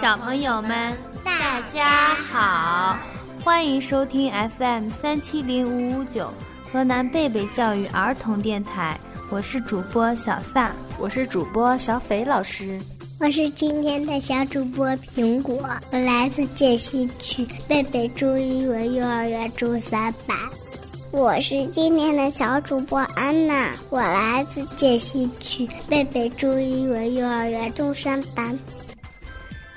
小朋友们，大家好，欢迎收听 FM 三七零五五九河南贝贝教育儿童电台，我是主播小萨，我是主播小斐老师，我是今天的小主播苹果，我来自建西区贝贝中英文幼儿园中三班。我是今天的小主播安娜，我来自建西区贝贝中英文幼儿园中山班。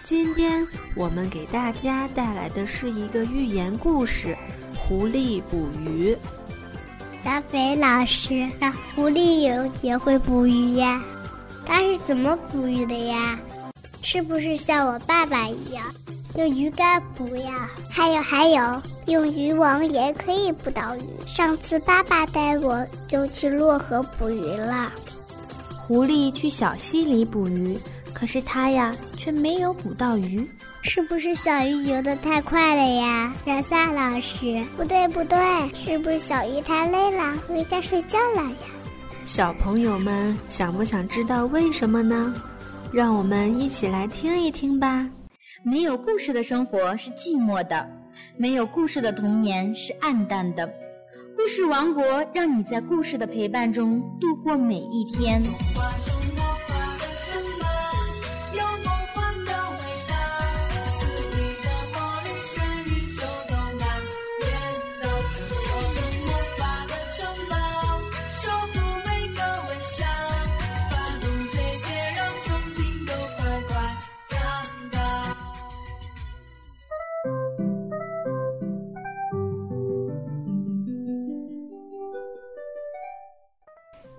今天我们给大家带来的是一个寓言故事《狐狸捕鱼》。小斐老师，那狐狸也也会捕鱼呀？它是怎么捕鱼的呀？是不是像我爸爸一样？用鱼竿捕呀，还有还有，用渔网也可以捕到鱼。上次爸爸带我就去洛河捕鱼了。狐狸去小溪里捕鱼，可是他呀却没有捕到鱼。是不是小鱼游得太快了呀？小萨老师，不对不对，是不是小鱼太累了，回家睡觉了呀？小朋友们想不想知道为什么呢？让我们一起来听一听吧。没有故事的生活是寂寞的，没有故事的童年是暗淡的。故事王国让你在故事的陪伴中度过每一天。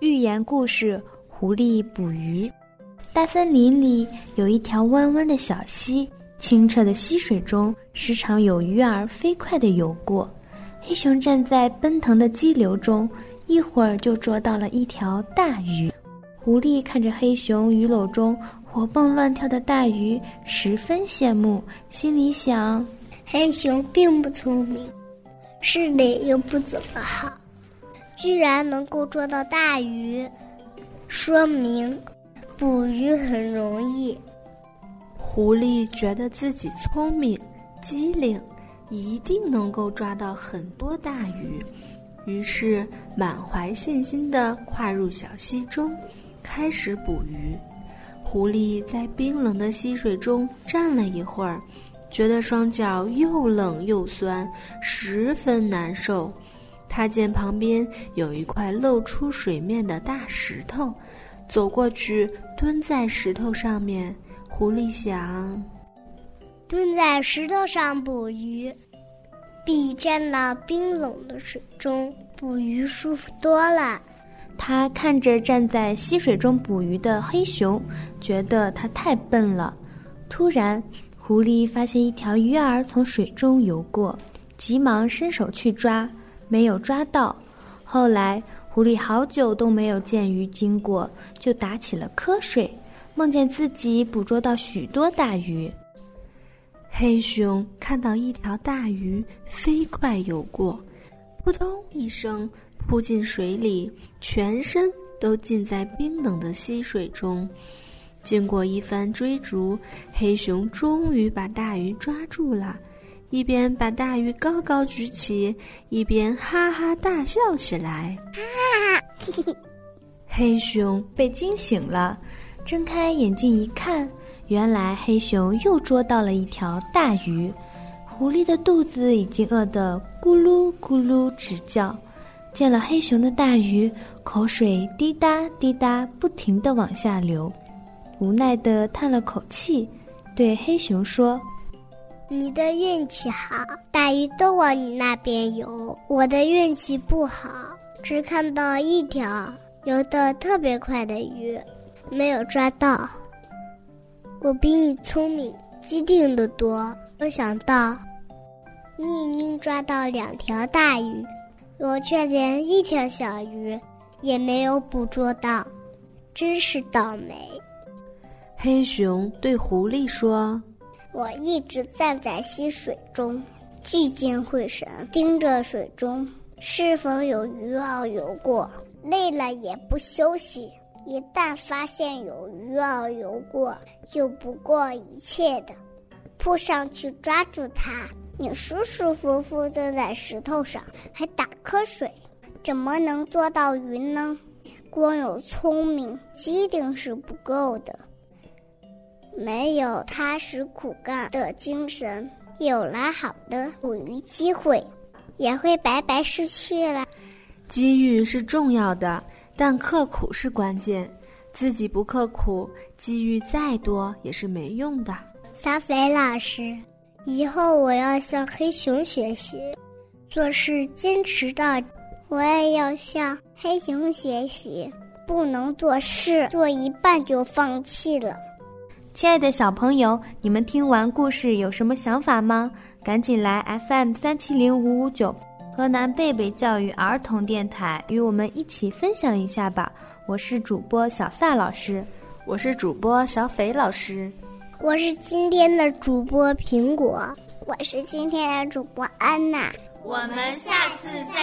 寓言故事《狐狸捕鱼》。大森林里有一条弯弯的小溪，清澈的溪水中时常有鱼儿飞快地游过。黑熊站在奔腾的激流中，一会儿就捉到了一条大鱼。狐狸看着黑熊鱼篓中活蹦乱跳的大鱼，十分羡慕，心里想：黑熊并不聪明，视力又不怎么好。居然能够捉到大鱼，说明捕鱼很容易。狐狸觉得自己聪明、机灵，一定能够抓到很多大鱼，于是满怀信心地跨入小溪中，开始捕鱼。狐狸在冰冷的溪水中站了一会儿，觉得双脚又冷又酸，十分难受。他见旁边有一块露出水面的大石头，走过去蹲在石头上面。狐狸想：蹲在石头上捕鱼，比站到冰冷的水中捕鱼舒服多了。他看着站在溪水中捕鱼的黑熊，觉得它太笨了。突然，狐狸发现一条鱼儿从水中游过，急忙伸手去抓。没有抓到，后来狐狸好久都没有见鱼经过，就打起了瞌睡，梦见自己捕捉到许多大鱼。黑熊看到一条大鱼飞快游过，扑通一声扑进水里，全身都浸在冰冷的溪水中。经过一番追逐，黑熊终于把大鱼抓住了。一边把大鱼高高举起，一边哈哈大笑起来。啊 黑熊被惊醒了，睁开眼睛一看，原来黑熊又捉到了一条大鱼。狐狸的肚子已经饿得咕噜咕噜直叫，见了黑熊的大鱼，口水滴答滴答不停地往下流，无奈地叹了口气，对黑熊说。你的运气好，大鱼都往你那边游。我的运气不好，只看到一条游得特别快的鱼，没有抓到。我比你聪明，机灵的多。没想到，你已经抓到两条大鱼，我却连一条小鱼也没有捕捉到，真是倒霉。黑熊对狐狸说。我一直站在溪水中，聚精会神盯着水中是否有鱼儿游过，累了也不休息。一旦发现有鱼儿游过，就不顾一切的扑上去抓住它。你舒舒服服坐在石头上，还打瞌睡，怎么能做到鱼呢？光有聪明机灵是不够的，没有踏实苦干的精神，有了好的捕鱼机会，也会白白失去了。机遇是重要的，但刻苦是关键。自己不刻苦，机遇再多也是没用的。小斐老师，以后我要向黑熊学习，做事坚持到。我也要向黑熊学习，不能做事做一半就放弃了。亲爱的小朋友，你们听完故事有什么想法吗？赶紧来 FM 三七零五五九河南贝贝教育儿童电台与我们一起分享一下吧。我是主播小萨老师，我是主播小斐老师，我是今天的主播苹果，我是今天的主播安娜。我们下次再。